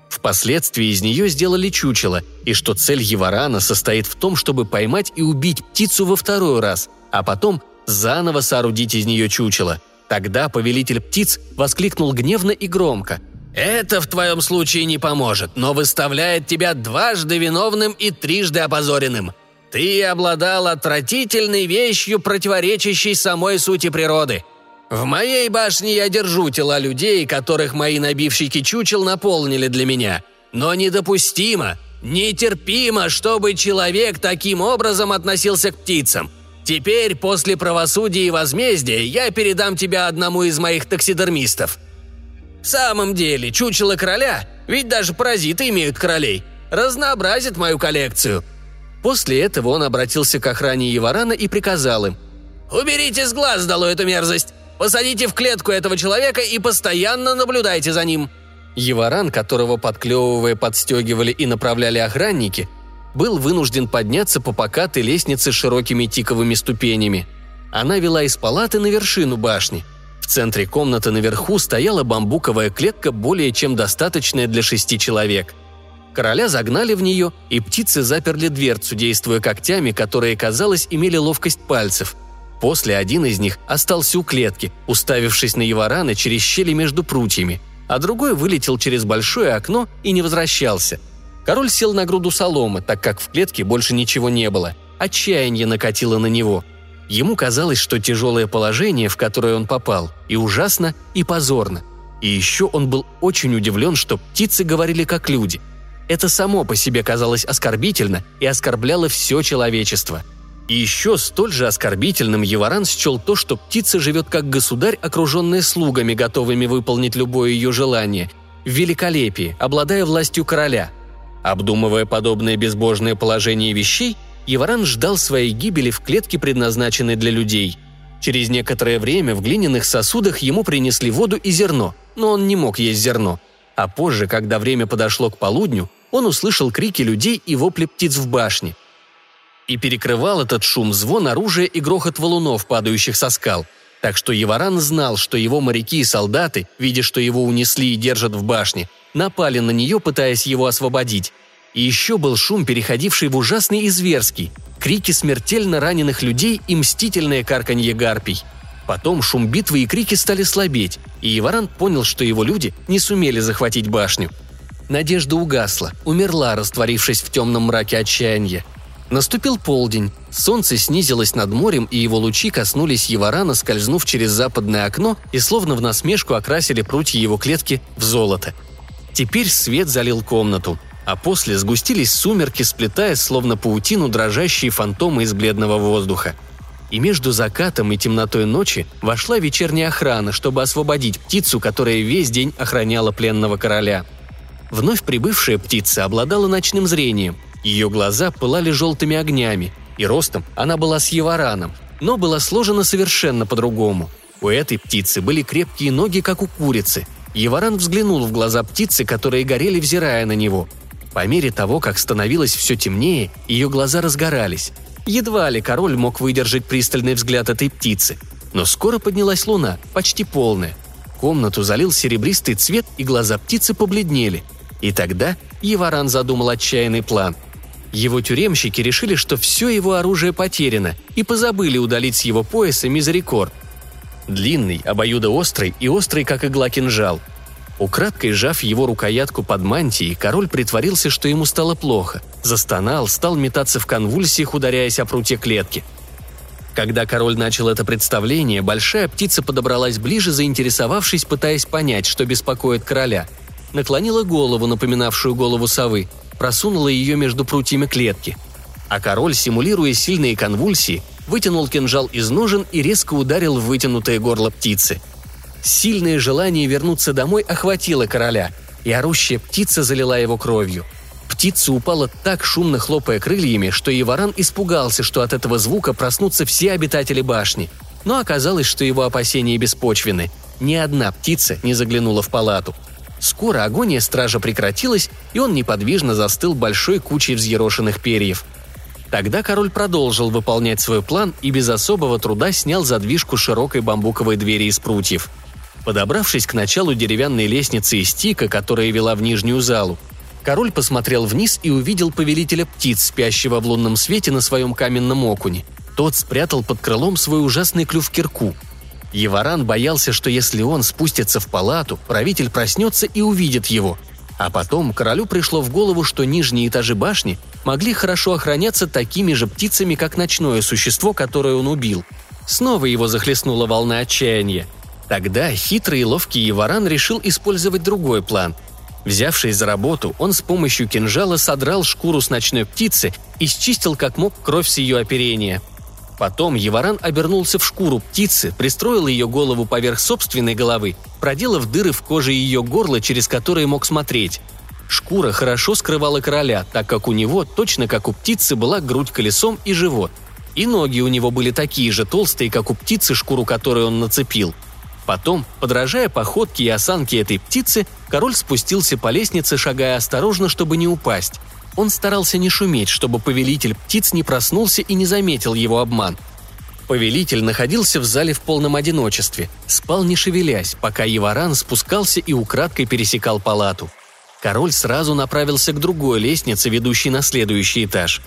Впоследствии из нее сделали чучело, и что цель Еварана состоит в том, чтобы поймать и убить птицу во второй раз, а потом заново соорудить из нее чучело. Тогда повелитель птиц воскликнул гневно и громко. «Это в твоем случае не поможет, но выставляет тебя дважды виновным и трижды опозоренным. Ты обладал отвратительной вещью, противоречащей самой сути природы. В моей башне я держу тела людей, которых мои набивщики чучел наполнили для меня. Но недопустимо, нетерпимо, чтобы человек таким образом относился к птицам. Теперь, после правосудия и возмездия, я передам тебя одному из моих таксидермистов. В самом деле, чучело короля, ведь даже паразиты имеют королей, разнообразит мою коллекцию – После этого он обратился к охране Еварана и приказал им. «Уберите с глаз дало эту мерзость! Посадите в клетку этого человека и постоянно наблюдайте за ним!» Еваран, которого подклевывая подстегивали и направляли охранники, был вынужден подняться по покатой лестнице с широкими тиковыми ступенями. Она вела из палаты на вершину башни. Центре комнаты наверху стояла бамбуковая клетка, более чем достаточная для шести человек – Короля загнали в нее, и птицы заперли дверцу, действуя когтями, которые, казалось, имели ловкость пальцев. После один из них остался у клетки, уставившись на Еварана через щели между прутьями, а другой вылетел через большое окно и не возвращался. Король сел на груду соломы, так как в клетке больше ничего не было. Отчаяние накатило на него. Ему казалось, что тяжелое положение, в которое он попал, и ужасно, и позорно. И еще он был очень удивлен, что птицы говорили как люди – это само по себе казалось оскорбительно и оскорбляло все человечество. И еще столь же оскорбительным Еваран счел то, что птица живет как государь, окруженная слугами, готовыми выполнить любое ее желание, в великолепии, обладая властью короля. Обдумывая подобное безбожное положение вещей, Еваран ждал своей гибели в клетке, предназначенной для людей. Через некоторое время в глиняных сосудах ему принесли воду и зерно, но он не мог есть зерно. А позже, когда время подошло к полудню, он услышал крики людей и вопли птиц в башне. И перекрывал этот шум звон оружия и грохот валунов, падающих со скал. Так что Еваран знал, что его моряки и солдаты, видя, что его унесли и держат в башне, напали на нее, пытаясь его освободить. И еще был шум, переходивший в ужасный и зверский, крики смертельно раненых людей и мстительное карканье гарпий. Потом шум битвы и крики стали слабеть, и Еваран понял, что его люди не сумели захватить башню – Надежда угасла, умерла, растворившись в темном мраке отчаяния. Наступил полдень, солнце снизилось над морем, и его лучи коснулись Еварана, скользнув через западное окно и словно в насмешку окрасили прутья его клетки в золото. Теперь свет залил комнату, а после сгустились сумерки, сплетая словно паутину дрожащие фантомы из бледного воздуха. И между закатом и темнотой ночи вошла вечерняя охрана, чтобы освободить птицу, которая весь день охраняла пленного короля – Вновь прибывшая птица обладала ночным зрением. Ее глаза пылали желтыми огнями, и ростом она была с евараном, но была сложена совершенно по-другому. У этой птицы были крепкие ноги, как у курицы. Еваран взглянул в глаза птицы, которые горели, взирая на него. По мере того, как становилось все темнее, ее глаза разгорались. Едва ли король мог выдержать пристальный взгляд этой птицы. Но скоро поднялась луна, почти полная. Комнату залил серебристый цвет, и глаза птицы побледнели – и тогда Еваран задумал отчаянный план. Его тюремщики решили, что все его оружие потеряно, и позабыли удалить с его пояса мизерикорд. Длинный, обоюдоострый и острый, как игла кинжал. Украдкой сжав его рукоятку под мантией, король притворился, что ему стало плохо. Застонал, стал метаться в конвульсиях, ударяясь о прутье клетки. Когда король начал это представление, большая птица подобралась ближе, заинтересовавшись, пытаясь понять, что беспокоит короля – наклонила голову, напоминавшую голову совы, просунула ее между прутьями клетки. А король, симулируя сильные конвульсии, вытянул кинжал из ножен и резко ударил в вытянутое горло птицы. Сильное желание вернуться домой охватило короля, и орущая птица залила его кровью. Птица упала так шумно хлопая крыльями, что Иваран испугался, что от этого звука проснутся все обитатели башни. Но оказалось, что его опасения беспочвены. Ни одна птица не заглянула в палату. Скоро агония стража прекратилась, и он неподвижно застыл большой кучей взъерошенных перьев. Тогда король продолжил выполнять свой план и без особого труда снял задвижку широкой бамбуковой двери из прутьев. Подобравшись к началу деревянной лестницы из тика, которая вела в нижнюю залу, король посмотрел вниз и увидел повелителя птиц, спящего в лунном свете на своем каменном окуне. Тот спрятал под крылом свой ужасный клюв кирку. Еваран боялся, что если он спустится в палату, правитель проснется и увидит его. А потом королю пришло в голову, что нижние этажи башни могли хорошо охраняться такими же птицами, как ночное существо, которое он убил. Снова его захлестнула волна отчаяния. Тогда хитрый и ловкий Еваран решил использовать другой план. Взявшись за работу, он с помощью кинжала содрал шкуру с ночной птицы и счистил как мог кровь с ее оперения. Потом Еваран обернулся в шкуру птицы, пристроил ее голову поверх собственной головы, проделав дыры в коже ее горла, через которые мог смотреть. Шкура хорошо скрывала короля, так как у него, точно как у птицы, была грудь колесом и живот. И ноги у него были такие же толстые, как у птицы, шкуру которой он нацепил. Потом, подражая походке и осанке этой птицы, король спустился по лестнице, шагая осторожно, чтобы не упасть. Он старался не шуметь, чтобы повелитель птиц не проснулся и не заметил его обман. Повелитель находился в зале в полном одиночестве, спал не шевелясь, пока Еваран спускался и украдкой пересекал палату. Король сразу направился к другой лестнице, ведущей на следующий этаж.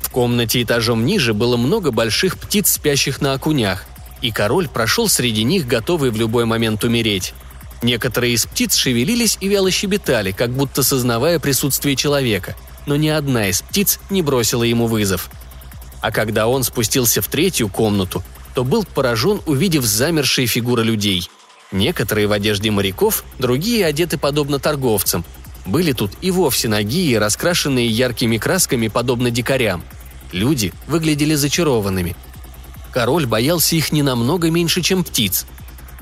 В комнате этажом ниже было много больших птиц, спящих на окунях, и король прошел среди них, готовый в любой момент умереть. Некоторые из птиц шевелились и вяло щебетали, как будто сознавая присутствие человека – но ни одна из птиц не бросила ему вызов. А когда он спустился в третью комнату, то был поражен, увидев замершие фигуры людей. Некоторые в одежде моряков, другие одеты подобно торговцам. Были тут и вовсе ноги, и раскрашенные яркими красками, подобно дикарям. Люди выглядели зачарованными. Король боялся их не намного меньше, чем птиц.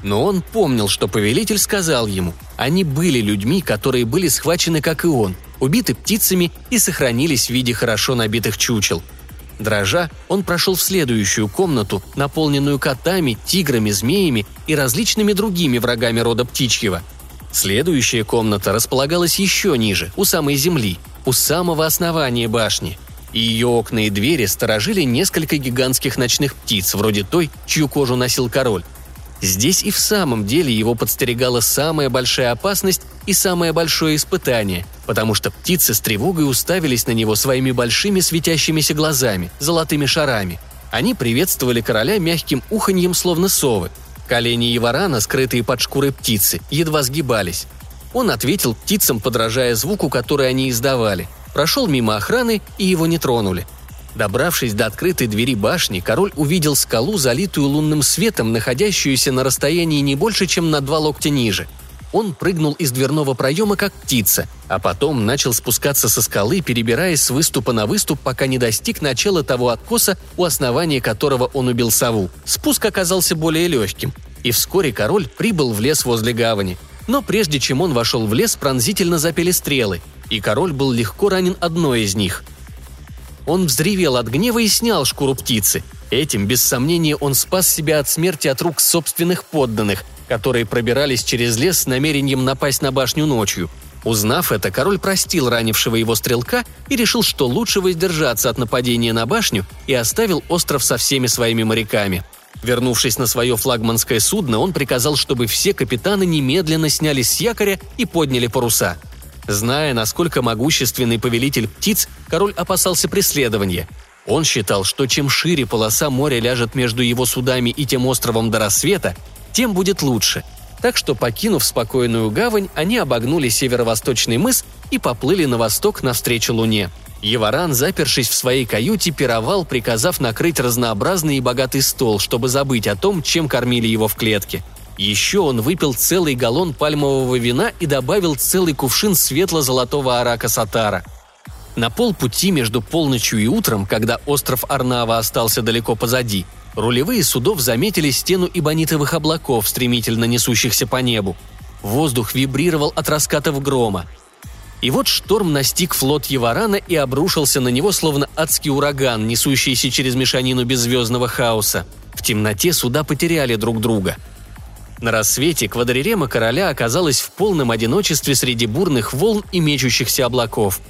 Но он помнил, что повелитель сказал ему, они были людьми, которые были схвачены, как и он, убиты птицами и сохранились в виде хорошо набитых чучел. Дрожа, он прошел в следующую комнату, наполненную котами, тиграми, змеями и различными другими врагами рода птичьего. Следующая комната располагалась еще ниже, у самой земли, у самого основания башни. Ее окна и двери сторожили несколько гигантских ночных птиц, вроде той, чью кожу носил король. Здесь и в самом деле его подстерегала самая большая опасность и самое большое испытание, потому что птицы с тревогой уставились на него своими большими светящимися глазами, золотыми шарами. Они приветствовали короля мягким уханьем, словно совы. Колени Еварана, скрытые под шкурой птицы, едва сгибались. Он ответил птицам, подражая звуку, который они издавали. Прошел мимо охраны, и его не тронули. Добравшись до открытой двери башни, король увидел скалу, залитую лунным светом, находящуюся на расстоянии не больше, чем на два локтя ниже. Он прыгнул из дверного проема, как птица, а потом начал спускаться со скалы, перебираясь с выступа на выступ, пока не достиг начала того откоса, у основания которого он убил сову. Спуск оказался более легким, и вскоре король прибыл в лес возле гавани. Но прежде чем он вошел в лес, пронзительно запели стрелы, и король был легко ранен одной из них – он взревел от гнева и снял шкуру птицы. Этим, без сомнения, он спас себя от смерти от рук собственных подданных, которые пробирались через лес с намерением напасть на башню ночью. Узнав это, король простил ранившего его стрелка и решил, что лучше воздержаться от нападения на башню и оставил остров со всеми своими моряками. Вернувшись на свое флагманское судно, он приказал, чтобы все капитаны немедленно снялись с якоря и подняли паруса – Зная, насколько могущественный повелитель птиц, король опасался преследования. Он считал, что чем шире полоса моря ляжет между его судами и тем островом до рассвета, тем будет лучше. Так что, покинув спокойную гавань, они обогнули северо-восточный мыс и поплыли на восток навстречу Луне. Еваран, запершись в своей каюте, пировал, приказав накрыть разнообразный и богатый стол, чтобы забыть о том, чем кормили его в клетке – еще он выпил целый галлон пальмового вина и добавил целый кувшин светло-золотого арака сатара. На полпути между полночью и утром, когда остров Арнава остался далеко позади, рулевые судов заметили стену ибонитовых облаков, стремительно несущихся по небу. Воздух вибрировал от раскатов грома. И вот шторм настиг флот Еварана и обрушился на него, словно адский ураган, несущийся через мешанину беззвездного хаоса. В темноте суда потеряли друг друга. На рассвете квадрирема короля оказалась в полном одиночестве среди бурных волн и мечущихся облаков.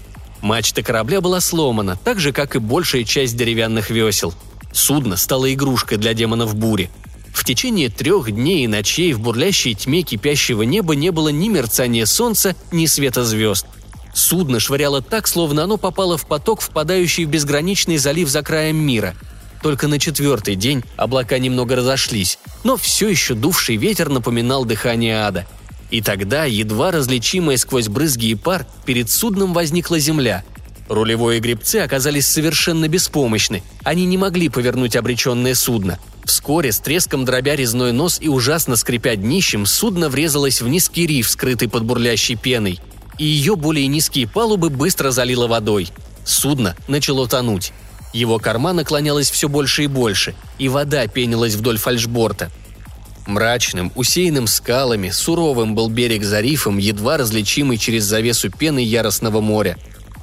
Мачта корабля была сломана, так же, как и большая часть деревянных весел. Судно стало игрушкой для демонов бури – в течение трех дней и ночей в бурлящей тьме кипящего неба не было ни мерцания солнца, ни света звезд. Судно швыряло так, словно оно попало в поток, впадающий в безграничный залив за краем мира. Только на четвертый день облака немного разошлись, но все еще дувший ветер напоминал дыхание ада. И тогда, едва различимая сквозь брызги и пар, перед судном возникла земля. Рулевое и гребцы оказались совершенно беспомощны. Они не могли повернуть обреченное судно – Вскоре, с треском дробя резной нос и ужасно скрипя днищем, судно врезалось в низкий риф, скрытый под бурлящей пеной, и ее более низкие палубы быстро залило водой. Судно начало тонуть. Его корма наклонялась все больше и больше, и вода пенилась вдоль фальшборта. Мрачным, усеянным скалами, суровым был берег за рифом, едва различимый через завесу пены яростного моря.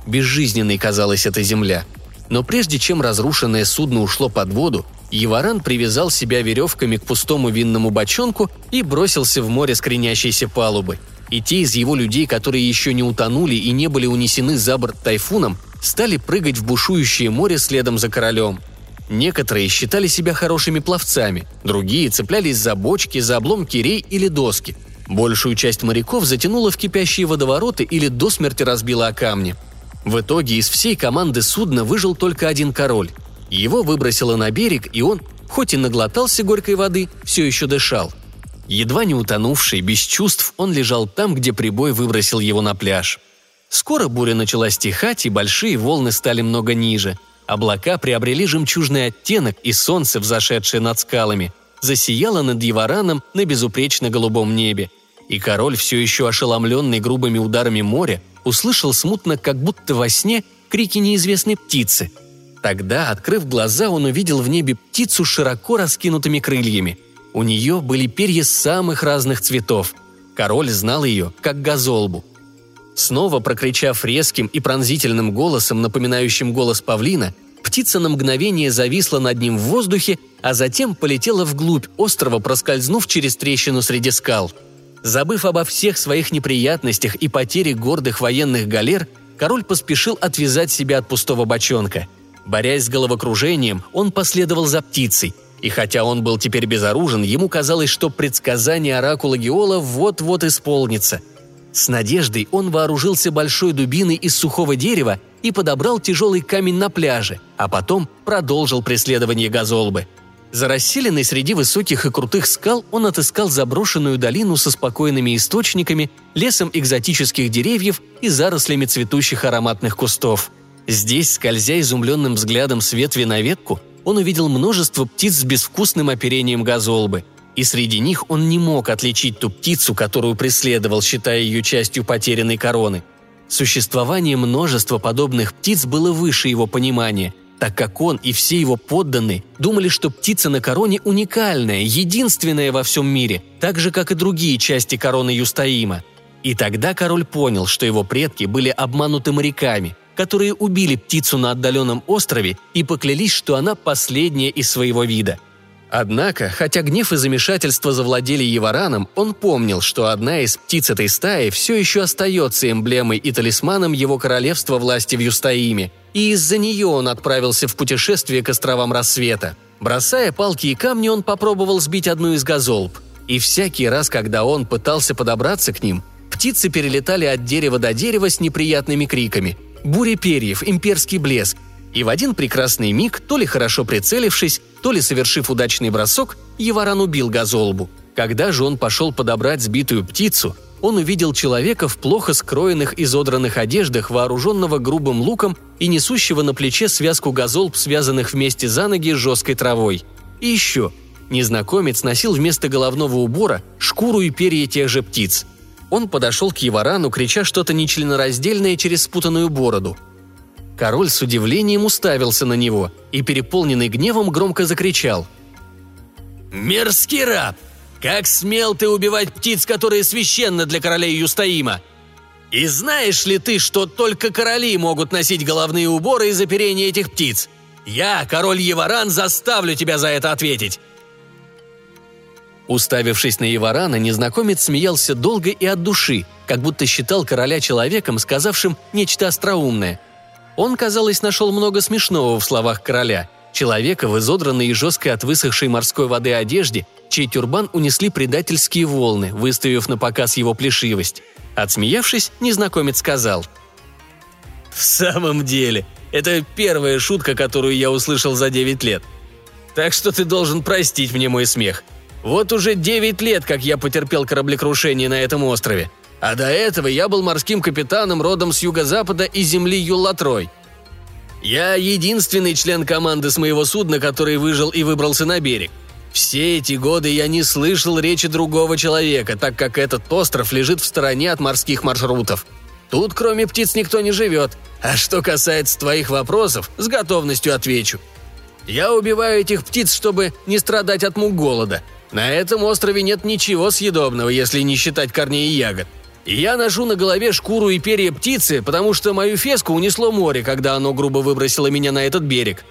Безжизненной казалась эта земля. Но прежде чем разрушенное судно ушло под воду, Еваран привязал себя веревками к пустому винному бочонку и бросился в море с палубы. И те из его людей, которые еще не утонули и не были унесены за борт тайфуном, стали прыгать в бушующее море следом за королем. Некоторые считали себя хорошими пловцами, другие цеплялись за бочки, за обломки рей или доски. Большую часть моряков затянуло в кипящие водовороты или до смерти разбило о камни. В итоге из всей команды судна выжил только один король. Его выбросило на берег, и он, хоть и наглотался горькой воды, все еще дышал. Едва не утонувший, без чувств, он лежал там, где прибой выбросил его на пляж. Скоро буря начала стихать, и большие волны стали много ниже. Облака приобрели жемчужный оттенок, и солнце, взошедшее над скалами, засияло над Евараном на безупречно голубом небе. И король, все еще ошеломленный грубыми ударами моря, услышал смутно, как будто во сне, крики неизвестной птицы – Тогда, открыв глаза, он увидел в небе птицу с широко раскинутыми крыльями. У нее были перья самых разных цветов. Король знал ее как газолбу. Снова прокричав резким и пронзительным голосом, напоминающим голос павлина, птица на мгновение зависла над ним в воздухе, а затем полетела вглубь острова, проскользнув через трещину среди скал. Забыв обо всех своих неприятностях и потере гордых военных галер, король поспешил отвязать себя от пустого бочонка – Борясь с головокружением, он последовал за птицей, и хотя он был теперь безоружен, ему казалось, что предсказание оракула Геола вот-вот исполнится. С надеждой он вооружился большой дубиной из сухого дерева и подобрал тяжелый камень на пляже, а потом продолжил преследование газолбы. За расселенной среди высоких и крутых скал он отыскал заброшенную долину со спокойными источниками, лесом экзотических деревьев и зарослями цветущих ароматных кустов – Здесь, скользя изумленным взглядом с ветви на ветку, он увидел множество птиц с безвкусным оперением газолбы. И среди них он не мог отличить ту птицу, которую преследовал, считая ее частью потерянной короны. Существование множества подобных птиц было выше его понимания, так как он и все его подданные думали, что птица на короне уникальная, единственная во всем мире, так же, как и другие части короны Юстаима. И тогда король понял, что его предки были обмануты моряками, которые убили птицу на отдаленном острове и поклялись, что она последняя из своего вида. Однако, хотя гнев и замешательство завладели Евараном, он помнил, что одна из птиц этой стаи все еще остается эмблемой и талисманом его королевства власти в Юстаиме, и из-за нее он отправился в путешествие к островам рассвета. Бросая палки и камни, он попробовал сбить одну из газолб. И всякий раз, когда он пытался подобраться к ним, птицы перелетали от дерева до дерева с неприятными криками – буря перьев, имперский блеск. И в один прекрасный миг, то ли хорошо прицелившись, то ли совершив удачный бросок, Еваран убил Газолбу. Когда же он пошел подобрать сбитую птицу, он увидел человека в плохо скроенных изодранных одеждах, вооруженного грубым луком и несущего на плече связку газолб, связанных вместе за ноги жесткой травой. И еще. Незнакомец носил вместо головного убора шкуру и перья тех же птиц. Он подошел к Еварану, крича что-то нечленораздельное через спутанную бороду. Король с удивлением уставился на него и, переполненный гневом, громко закричал. «Мерзкий раб! Как смел ты убивать птиц, которые священны для короля Юстаима?» И знаешь ли ты, что только короли могут носить головные уборы из оперения этих птиц? Я, король Еваран, заставлю тебя за это ответить!» Уставившись на Еварана, незнакомец смеялся долго и от души, как будто считал короля человеком, сказавшим нечто остроумное. Он, казалось, нашел много смешного в словах короля. Человека в изодранной и жесткой от высохшей морской воды одежде, чей тюрбан унесли предательские волны, выставив на показ его плешивость. Отсмеявшись, незнакомец сказал. «В самом деле, это первая шутка, которую я услышал за девять лет. Так что ты должен простить мне мой смех. Вот уже девять лет, как я потерпел кораблекрушение на этом острове. А до этого я был морским капитаном родом с юго-запада и земли Юллатрой. Я единственный член команды с моего судна, который выжил и выбрался на берег. Все эти годы я не слышал речи другого человека, так как этот остров лежит в стороне от морских маршрутов. Тут кроме птиц никто не живет. А что касается твоих вопросов, с готовностью отвечу. Я убиваю этих птиц, чтобы не страдать от мук голода. На этом острове нет ничего съедобного, если не считать корней и ягод. Я ношу на голове шкуру и перья птицы, потому что мою феску унесло море, когда оно грубо выбросило меня на этот берег.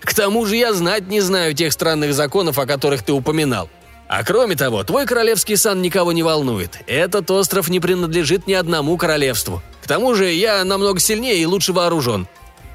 К тому же я знать не знаю тех странных законов, о которых ты упоминал. А кроме того, твой королевский сан никого не волнует. Этот остров не принадлежит ни одному королевству. К тому же я намного сильнее и лучше вооружен.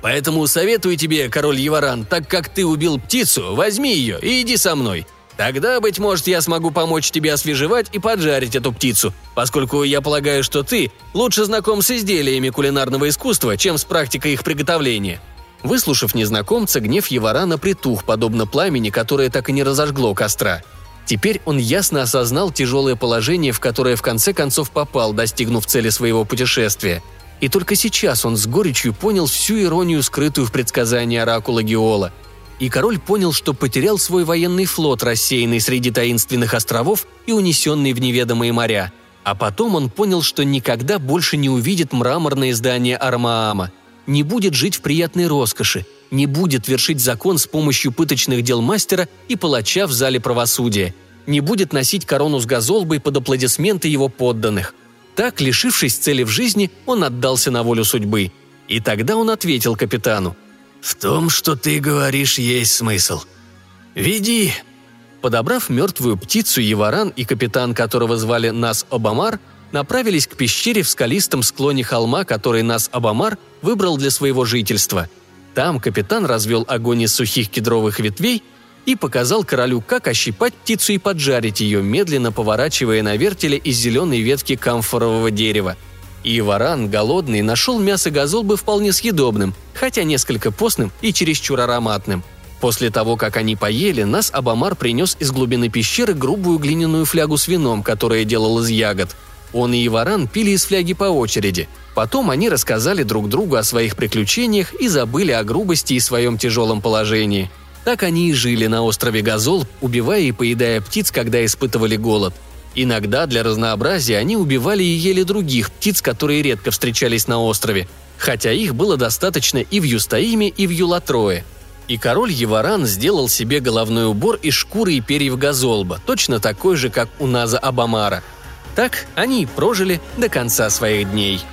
Поэтому советую тебе, король Еваран, так как ты убил птицу, возьми ее и иди со мной. Тогда, быть может, я смогу помочь тебе освежевать и поджарить эту птицу, поскольку я полагаю, что ты лучше знаком с изделиями кулинарного искусства, чем с практикой их приготовления». Выслушав незнакомца, гнев Еварана притух, подобно пламени, которое так и не разожгло костра. Теперь он ясно осознал тяжелое положение, в которое в конце концов попал, достигнув цели своего путешествия. И только сейчас он с горечью понял всю иронию, скрытую в предсказании оракула Геола – и король понял, что потерял свой военный флот, рассеянный среди таинственных островов и унесенный в неведомые моря. А потом он понял, что никогда больше не увидит мраморное здание Армаама, не будет жить в приятной роскоши, не будет вершить закон с помощью пыточных дел мастера и палача в зале правосудия, не будет носить корону с газолбой под аплодисменты его подданных. Так, лишившись цели в жизни, он отдался на волю судьбы. И тогда он ответил капитану – «В том, что ты говоришь, есть смысл. Веди!» Подобрав мертвую птицу, Еваран и капитан, которого звали Нас Обамар, направились к пещере в скалистом склоне холма, который Нас Обамар выбрал для своего жительства. Там капитан развел огонь из сухих кедровых ветвей и показал королю, как ощипать птицу и поджарить ее, медленно поворачивая на вертеле из зеленой ветки камфорового дерева – и варан, голодный, нашел мясо газолбы вполне съедобным, хотя несколько постным и чересчур ароматным. После того, как они поели, нас Абамар принес из глубины пещеры грубую глиняную флягу с вином, которое делал из ягод. Он и Иваран пили из фляги по очереди. Потом они рассказали друг другу о своих приключениях и забыли о грубости и своем тяжелом положении. Так они и жили на острове Газол, убивая и поедая птиц, когда испытывали голод – Иногда для разнообразия они убивали и ели других птиц, которые редко встречались на острове, хотя их было достаточно и в Юстаиме, и в Юлатрое. И король Еваран сделал себе головной убор из шкуры и перьев газолба, точно такой же, как у Наза Абамара. Так они и прожили до конца своих дней –